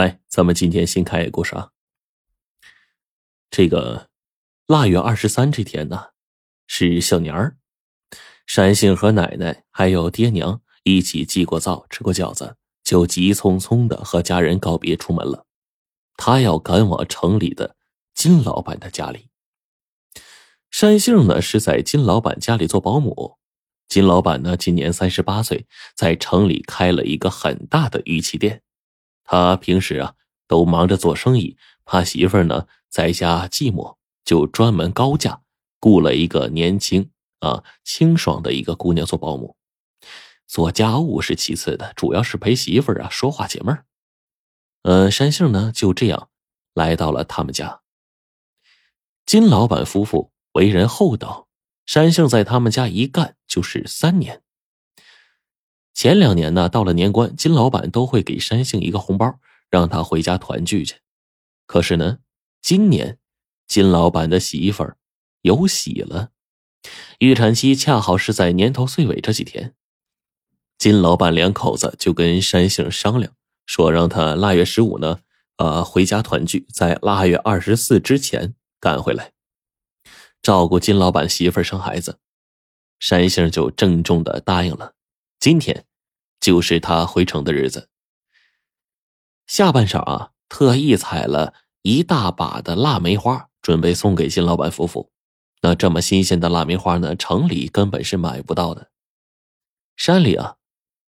来，咱们今天新开一个故事啊。这个腊月二十三这天呢，是小年儿。山杏和奶奶还有爹娘一起祭过灶、吃过饺子，就急匆匆的和家人告别出门了。他要赶往城里的金老板的家里。山杏呢是在金老板家里做保姆。金老板呢今年三十八岁，在城里开了一个很大的玉器店。他平时啊都忙着做生意，怕媳妇儿呢在家寂寞，就专门高价雇了一个年轻啊清爽的一个姑娘做保姆。做家务是其次的，主要是陪媳妇儿啊说话解闷儿。呃，山杏呢就这样来到了他们家。金老板夫妇为人厚道，山杏在他们家一干就是三年。前两年呢，到了年关，金老板都会给山杏一个红包，让他回家团聚去。可是呢，今年金老板的媳妇儿有喜了，预产期恰好是在年头岁尾这几天。金老板两口子就跟山杏商量，说让他腊月十五呢，呃，回家团聚，在腊月二十四之前赶回来，照顾金老板媳妇儿生孩子。山杏就郑重的答应了。今天。就是他回城的日子。下半晌啊，特意采了一大把的腊梅花，准备送给新老板夫妇。那这么新鲜的腊梅花呢，城里根本是买不到的。山里啊，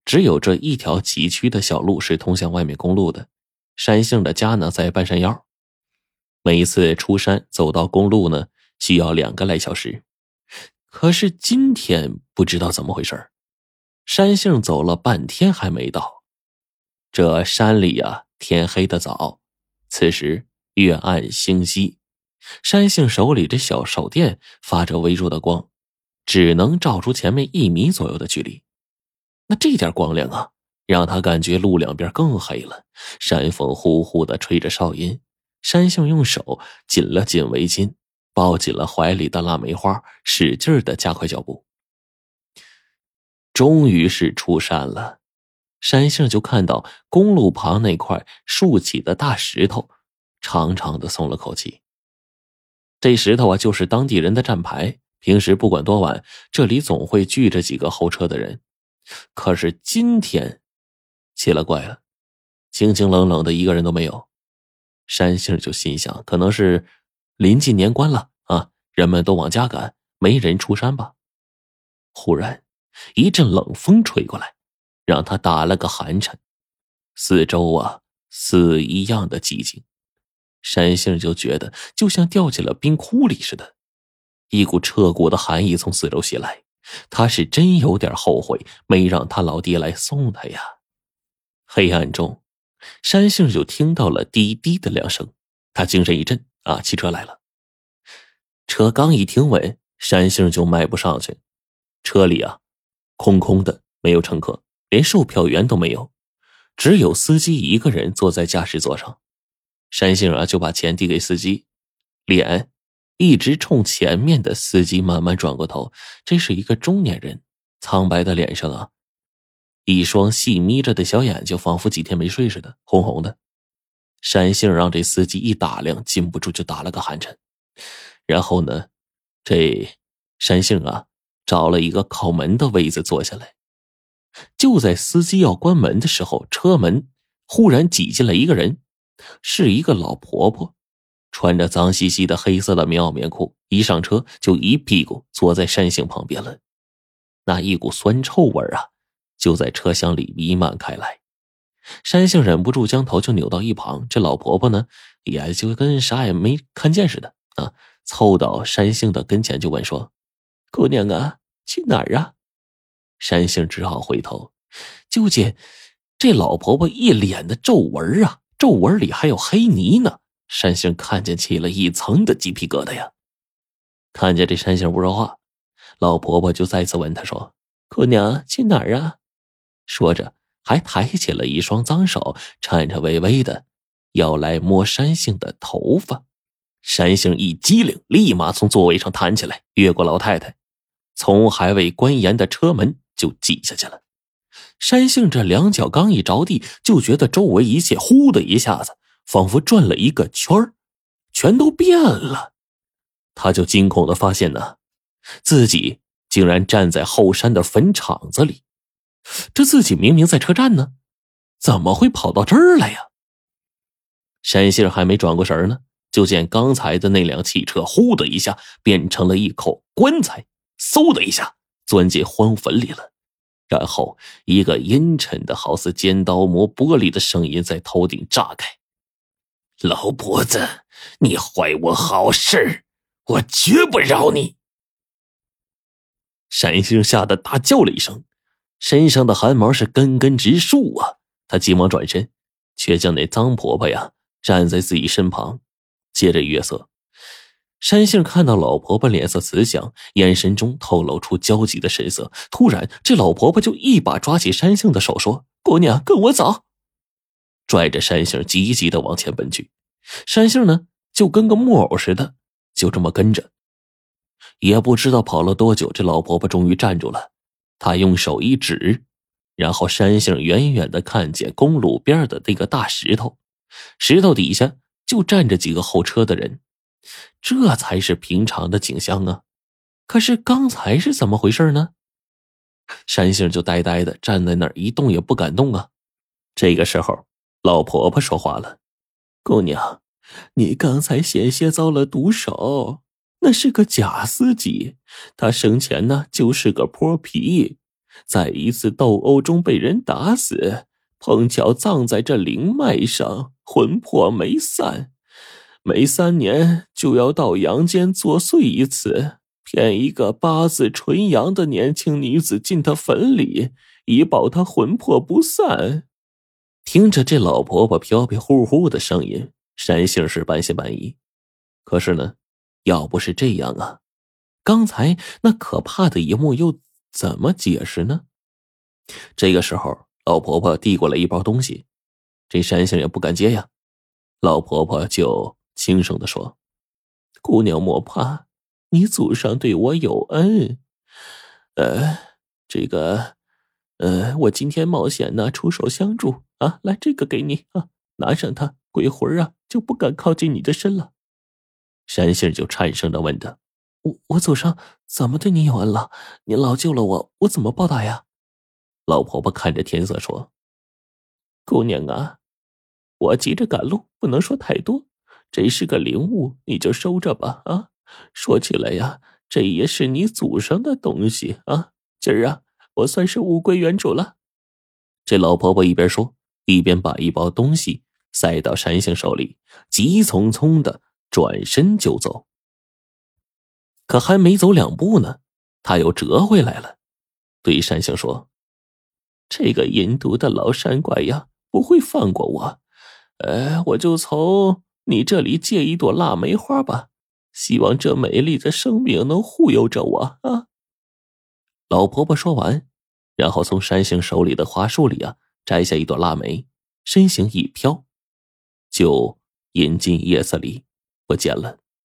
只有这一条崎岖的小路是通向外面公路的。山杏的家呢，在半山腰。每一次出山走到公路呢，需要两个来小时。可是今天不知道怎么回事山杏走了半天还没到，这山里呀天黑的早，此时月暗星稀，山杏手里这小手电发着微弱的光，只能照出前面一米左右的距离。那这点光亮啊，让他感觉路两边更黑了。山风呼呼的吹着哨音，山杏用手紧了紧围巾，抱紧了怀里的腊梅花，使劲的加快脚步。终于是出山了，山杏就看到公路旁那块竖起的大石头，长长的松了口气。这石头啊，就是当地人的站牌，平时不管多晚，这里总会聚着几个候车的人。可是今天，奇了怪了，清清冷冷的，一个人都没有。山杏就心想，可能是临近年关了啊，人们都往家赶，没人出山吧。忽然。一阵冷风吹过来，让他打了个寒颤。四周啊，死一样的寂静。山杏就觉得就像掉进了冰窟里似的，一股彻骨的寒意从四周袭来。他是真有点后悔没让他老爹来送他呀。黑暗中，山杏就听到了滴滴的两声，他精神一振啊，汽车来了。车刚一停稳，山杏就迈步上去，车里啊。空空的，没有乘客，连售票员都没有，只有司机一个人坐在驾驶座上。山杏啊，就把钱递给司机，脸一直冲前面的司机慢慢转过头。这是一个中年人，苍白的脸上啊，一双细眯着的小眼睛，仿佛几天没睡似的，红红的。山杏让这司机一打量，禁不住就打了个寒颤。然后呢，这山杏啊。找了一个靠门的位子坐下来，就在司机要关门的时候，车门忽然挤进来一个人，是一个老婆婆，穿着脏兮兮的黑色的棉袄棉裤，一上车就一屁股坐在山杏旁边了，那一股酸臭味啊，就在车厢里弥漫开来。山杏忍不住将头就扭到一旁，这老婆婆呢，也就跟啥也没看见似的啊，凑到山杏的跟前就问说。姑娘啊，去哪儿啊？山杏只好回头，就见这老婆婆一脸的皱纹啊，皱纹里还有黑泥呢。山杏看见起了一层的鸡皮疙瘩呀。看见这山杏不说话，老婆婆就再次问她说：“姑娘去哪儿啊？”说着还抬起了一双脏手，颤颤巍巍的要来摸山杏的头发。山杏一激灵，立马从座位上弹起来，越过老太太，从还未关严的车门就挤下去了。山杏这两脚刚一着地，就觉得周围一切呼的一下子，仿佛转了一个圈儿，全都变了。他就惊恐的发现呢，自己竟然站在后山的坟场子里。这自己明明在车站呢，怎么会跑到这儿来呀？山杏还没转过神呢，就见刚才的那辆汽车呼的一下变成了一口棺材，嗖的一下钻进荒坟里了。然后，一个阴沉的好似尖刀磨玻璃的声音在头顶炸开：“老婆子，你坏我好事，我绝不饶你！”闪星吓得大叫了一声，身上的汗毛是根根直竖啊！他急忙转身，却见那脏婆婆呀站在自己身旁，借着月色。山杏看到老婆婆脸色慈祥，眼神中透露出焦急的神色。突然，这老婆婆就一把抓起山杏的手，说：“姑娘，跟我走。”拽着山杏急急的往前奔去。山杏呢，就跟个木偶似的，就这么跟着。也不知道跑了多久，这老婆婆终于站住了。她用手一指，然后山杏远远的看见公路边的那个大石头，石头底下就站着几个候车的人。这才是平常的景象啊！可是刚才是怎么回事呢？山杏就呆呆的站在那儿，一动也不敢动啊。这个时候，老婆婆说话了：“姑娘，你刚才险些遭了毒手，那是个假司机，他生前呢就是个泼皮，在一次斗殴中被人打死，碰巧葬在这灵脉上，魂魄没散。”每三年就要到阳间作祟一次，骗一个八字纯阳的年轻女子进他坟里，以保他魂魄不散。听着这老婆婆飘飘忽忽的声音，山杏是半信半疑。可是呢，要不是这样啊，刚才那可怕的一幕又怎么解释呢？这个时候，老婆婆递过来一包东西，这山杏也不敢接呀。老婆婆就。轻声的说：“姑娘莫怕，你祖上对我有恩。呃，这个，呃，我今天冒险呢，出手相助啊。来，这个给你啊，拿上它，鬼魂啊就不敢靠近你的身了。”山杏就颤声的问他：“我我祖上怎么对你有恩了？你老救了我，我怎么报答呀？”老婆婆看着天色说：“姑娘啊，我急着赶路，不能说太多。”这是个灵物，你就收着吧。啊，说起来呀，这也是你祖上的东西啊。今儿啊，我算是物归原主了。这老婆婆一边说，一边把一包东西塞到山杏手里，急匆匆的转身就走。可还没走两步呢，他又折回来了，对山杏说：“这个阴毒的老山怪呀，不会放过我。呃，我就从……”你这里借一朵腊梅花吧，希望这美丽的生命能护佑着我啊！老婆婆说完，然后从山杏手里的花束里啊摘下一朵腊梅，身形一飘，就隐进夜色里不见了。